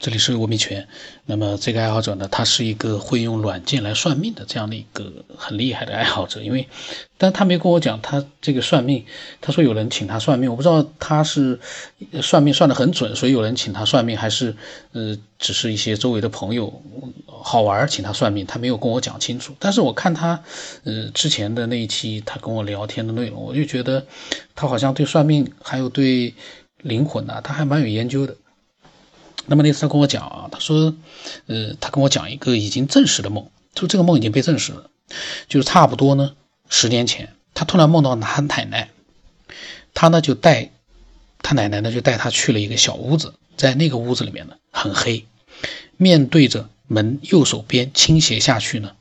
这里是吴明全。那么这个爱好者呢，他是一个会用软件来算命的这样的一个很厉害的爱好者。因为，但他没跟我讲他这个算命。他说有人请他算命，我不知道他是算命算得很准，所以有人请他算命，还是呃，只是一些周围的朋友好玩请他算命。他没有跟我讲清楚。但是我看他呃之前的那一期他跟我聊天的内容，我就觉得他好像对算命还有对灵魂呐，他还蛮有研究的。那么那次他跟我讲啊，他说，呃，他跟我讲一个已经证实的梦，就这个梦已经被证实了，就是差不多呢，十年前他突然梦到他奶奶，他呢就带他奶奶呢就带他去了一个小屋子，在那个屋子里面呢很黑，面对着门右手边倾斜下去呢，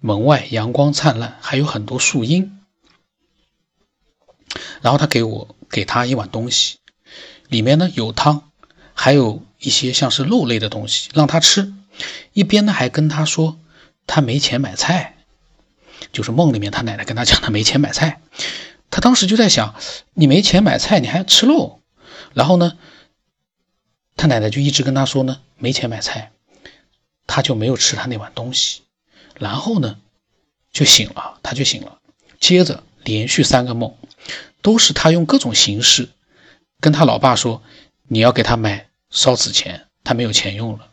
门外阳光灿烂，还有很多树荫，然后他给我给他一碗东西，里面呢有汤。还有一些像是肉类的东西让他吃，一边呢还跟他说他没钱买菜，就是梦里面他奶奶跟他讲他没钱买菜，他当时就在想你没钱买菜你还吃肉，然后呢，他奶奶就一直跟他说呢没钱买菜，他就没有吃他那碗东西，然后呢就醒了，他就醒了，接着连续三个梦都是他用各种形式跟他老爸说。你要给他买烧纸钱，他没有钱用了，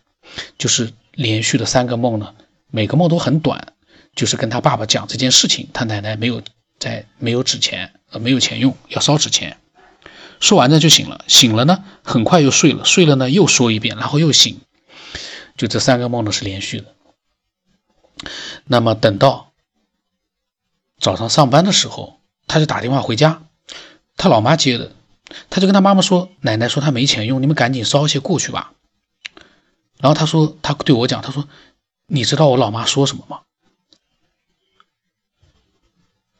就是连续的三个梦呢，每个梦都很短，就是跟他爸爸讲这件事情，他奶奶没有在没有纸钱，呃没有钱用，要烧纸钱。说完呢就醒了，醒了呢很快又睡了，睡了呢又说一遍，然后又醒，就这三个梦呢是连续的。那么等到早上上班的时候，他就打电话回家，他老妈接的。他就跟他妈妈说：“奶奶说他没钱用，你们赶紧烧些过去吧。”然后他说：“他对我讲，他说，你知道我老妈说什么吗？”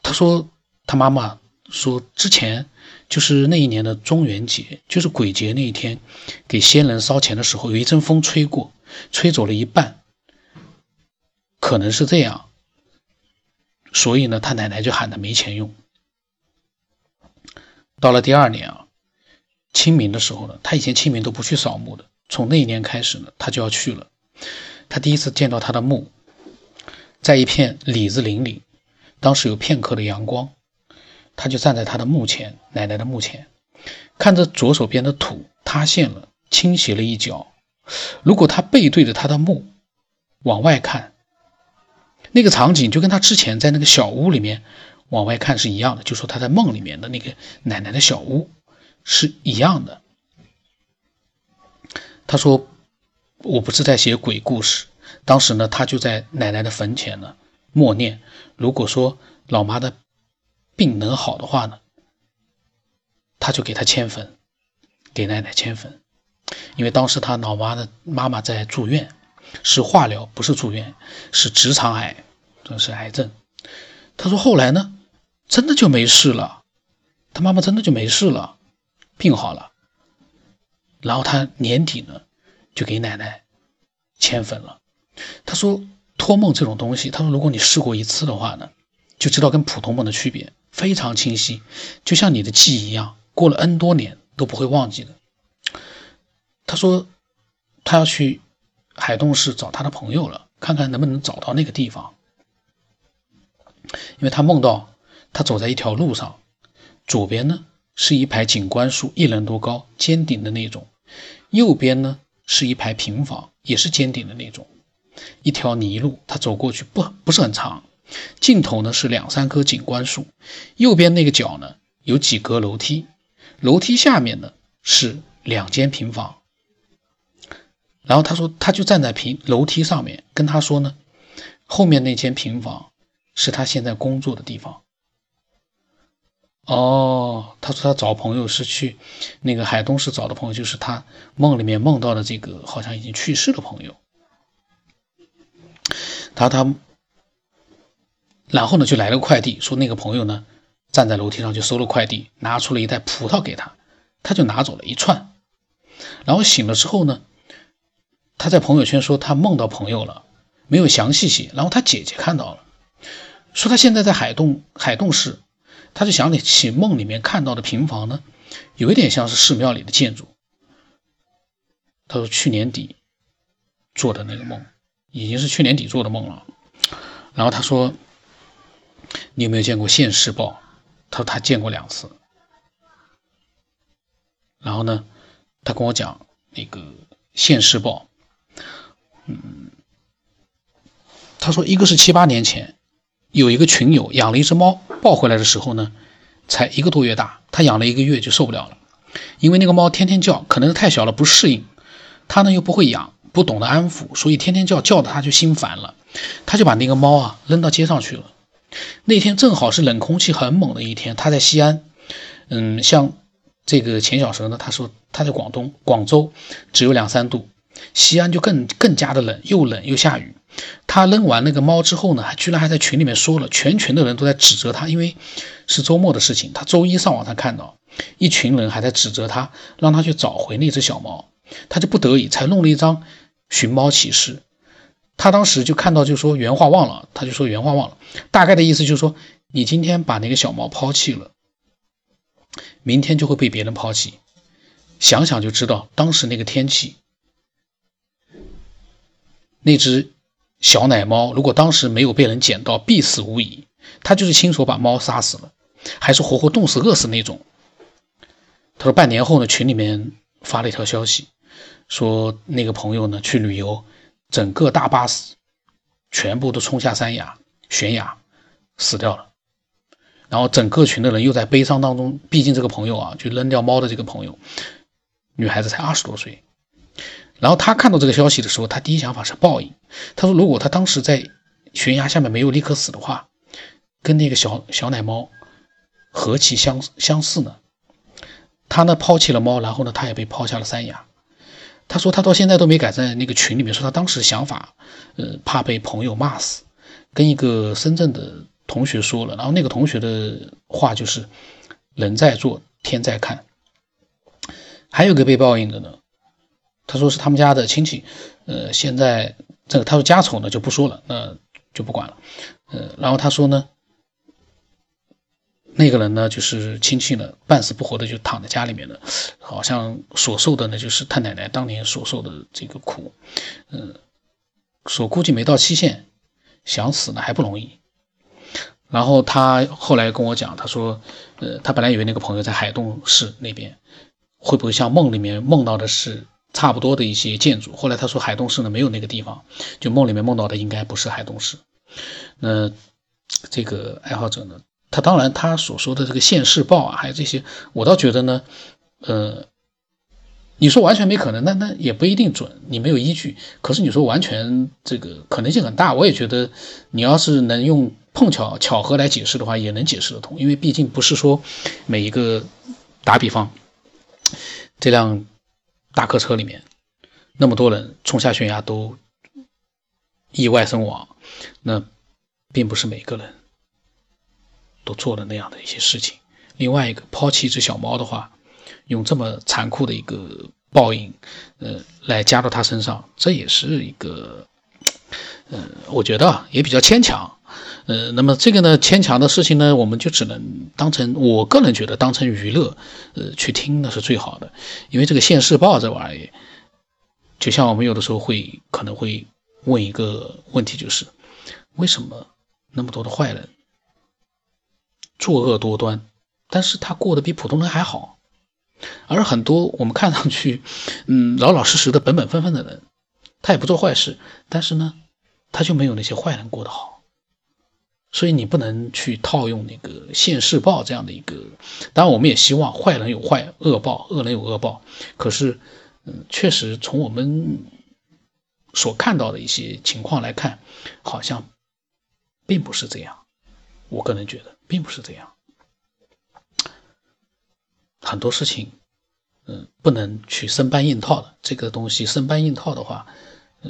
他说：“他妈妈说，之前就是那一年的中元节，就是鬼节那一天，给先人烧钱的时候，有一阵风吹过，吹走了一半，可能是这样，所以呢，他奶奶就喊他没钱用。到了第二年啊。”清明的时候呢，他以前清明都不去扫墓的，从那一年开始呢，他就要去了。他第一次见到他的墓，在一片李子林里，当时有片刻的阳光，他就站在他的墓前，奶奶的墓前，看着左手边的土塌陷了，倾斜了一角。如果他背对着他的墓往外看，那个场景就跟他之前在那个小屋里面往外看是一样的，就说他在梦里面的那个奶奶的小屋。是一样的。他说：“我不是在写鬼故事。当时呢，他就在奶奶的坟前呢默念。如果说老妈的病能好的话呢，他就给他迁坟，给奶奶迁坟。因为当时他老妈的妈妈在住院，是化疗，不是住院，是直肠癌，这是癌症。他说后来呢，真的就没事了，他妈妈真的就没事了。”病好了，然后他年底呢，就给奶奶迁坟了。他说托梦这种东西，他说如果你试过一次的话呢，就知道跟普通梦的区别非常清晰，就像你的记忆一样，过了 N 多年都不会忘记的。他说他要去海洞市找他的朋友了，看看能不能找到那个地方，因为他梦到他走在一条路上，左边呢。是一排景观树，一人多高，尖顶的那种。右边呢是一排平房，也是尖顶的那种。一条泥路，他走过去不不是很长，尽头呢是两三棵景观树。右边那个角呢有几格楼梯，楼梯下面呢是两间平房。然后他说，他就站在平楼梯上面跟他说呢，后面那间平房是他现在工作的地方。哦，他说他找朋友是去那个海东市找的朋友，就是他梦里面梦到的这个好像已经去世的朋友。他他，然后呢就来了个快递，说那个朋友呢站在楼梯上就收了快递，拿出了一袋葡萄给他，他就拿走了一串。然后醒了之后呢，他在朋友圈说他梦到朋友了，没有详细写。然后他姐姐看到了，说他现在在海东海东市。他就想起梦里面看到的平房呢，有一点像是寺庙里的建筑。他说去年底做的那个梦，已经是去年底做的梦了。然后他说：“你有没有见过现世报？”他说他见过两次。然后呢，他跟我讲那个现世报，嗯，他说一个是七八年前有一个群友养了一只猫，抱回来的时候呢，才一个多月大，他养了一个月就受不了了，因为那个猫天天叫，可能是太小了不适应，他呢又不会养，不懂得安抚，所以天天叫叫的他就心烦了。他就把那个猫啊扔到街上去了。那天正好是冷空气很猛的一天，他在西安。嗯，像这个钱小蛇呢，他说他在广东广州只有两三度，西安就更更加的冷，又冷又下雨。他扔完那个猫之后呢，还居然还在群里面说了，全群的人都在指责他，因为是周末的事情。他周一上网上看到一群人还在指责他，让他去找回那只小猫，他就不得已才弄了一张寻猫启事。他当时就看到，就说原话忘了，他就说原话忘了，大概的意思就是说，你今天把那个小猫抛弃了，明天就会被别人抛弃。想想就知道，当时那个天气，那只小奶猫如果当时没有被人捡到，必死无疑。他就是亲手把猫杀死了，还是活活冻死、饿死那种。他说半年后呢，群里面发了一条消息，说那个朋友呢去旅游。整个大巴士全部都冲下山崖悬崖死掉了，然后整个群的人又在悲伤当中。毕竟这个朋友啊，就扔掉猫的这个朋友，女孩子才二十多岁。然后他看到这个消息的时候，他第一想法是报应。他说，如果他当时在悬崖下面没有立刻死的话，跟那个小小奶猫何其相相似呢？他呢抛弃了猫，然后呢他也被抛下了山崖。他说他到现在都没敢在那个群里面说他当时想法，呃，怕被朋友骂死，跟一个深圳的同学说了，然后那个同学的话就是“人在做，天在看”。还有个被报应的呢，他说是他们家的亲戚，呃，现在这个他说家丑呢就不说了，那就不管了，呃，然后他说呢。那个人呢，就是亲戚呢，半死不活的就躺在家里面了，好像所受的呢，就是他奶奶当年所受的这个苦，嗯，说估计没到期限，想死呢还不容易。然后他后来跟我讲，他说，呃，他本来以为那个朋友在海东市那边，会不会像梦里面梦到的是差不多的一些建筑？后来他说海东市呢没有那个地方，就梦里面梦到的应该不是海东市。那这个爱好者呢？他当然，他所说的这个现世报啊，还有这些，我倒觉得呢，呃，你说完全没可能，那那也不一定准，你没有依据。可是你说完全这个可能性很大，我也觉得，你要是能用碰巧巧合来解释的话，也能解释得通。因为毕竟不是说每一个，打比方，这辆大客车里面那么多人冲下悬崖都意外身亡，那并不是每个人。都做了那样的一些事情。另外一个抛弃一只小猫的话，用这么残酷的一个报应，呃，来加到他身上，这也是一个，呃，我觉得也比较牵强。呃，那么这个呢，牵强的事情呢，我们就只能当成，我个人觉得当成娱乐，呃，去听那是最好的。因为这个现世报这玩意，就像我们有的时候会可能会问一个问题，就是为什么那么多的坏人？作恶多端，但是他过得比普通人还好，而很多我们看上去，嗯，老老实实的、本本分分的人，他也不做坏事，但是呢，他就没有那些坏人过得好。所以你不能去套用那个现世报这样的一个，当然我们也希望坏人有坏恶报，恶人有恶报。可是，嗯，确实从我们所看到的一些情况来看，好像并不是这样。我个人觉得。并不是这样，很多事情，嗯，不能去生搬硬套的。这个东西生搬硬套的话，呃，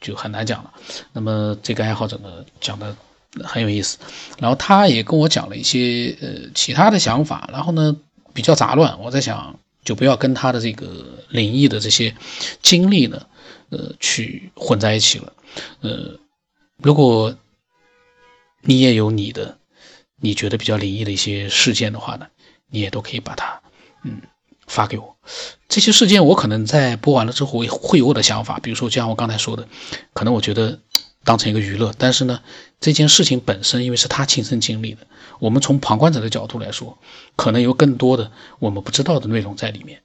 就很难讲了。那么这个爱好者呢，讲的很有意思，然后他也跟我讲了一些呃其他的想法，然后呢比较杂乱。我在想，就不要跟他的这个灵异的这些经历呢，呃，去混在一起了。呃，如果你也有你的。你觉得比较灵异的一些事件的话呢，你也都可以把它，嗯，发给我。这些事件我可能在播完了之后我会有我的想法，比如说就像我刚才说的，可能我觉得当成一个娱乐，但是呢，这件事情本身因为是他亲身经历的，我们从旁观者的角度来说，可能有更多的我们不知道的内容在里面，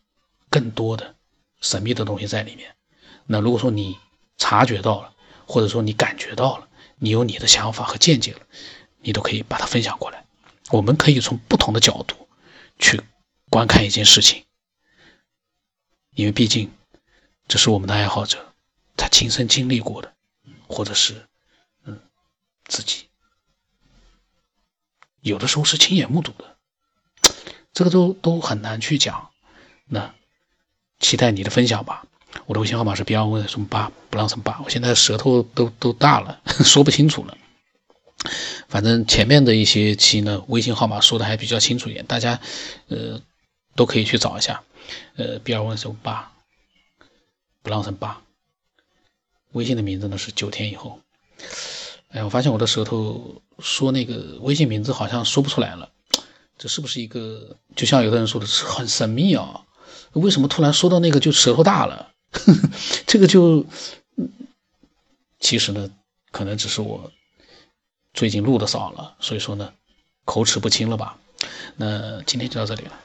更多的神秘的东西在里面。那如果说你察觉到了，或者说你感觉到了，你有你的想法和见解了，你都可以把它分享过来，我们可以从不同的角度去观看一件事情。因为毕竟，这是我们的爱好者，他亲身经历过的，或者是，嗯，自己有的时候是亲眼目睹的，这个都都很难去讲。那期待你的分享吧。我的微信号码是 B 二问什么八不让什么八，我现在舌头都都大了，说不清楚了。反正前面的一些期呢，微信号码说的还比较清楚一点，大家呃都可以去找一下。呃，B 二问是八，不让成八。微信的名字呢是九天以后。哎，我发现我的舌头说那个微信名字好像说不出来了，这是不是一个？就像有的人说的是很神秘啊，为什么突然说到那个就舌头大了？这个就，其实呢，可能只是我最近录的少了，所以说呢，口齿不清了吧？那今天就到这里了。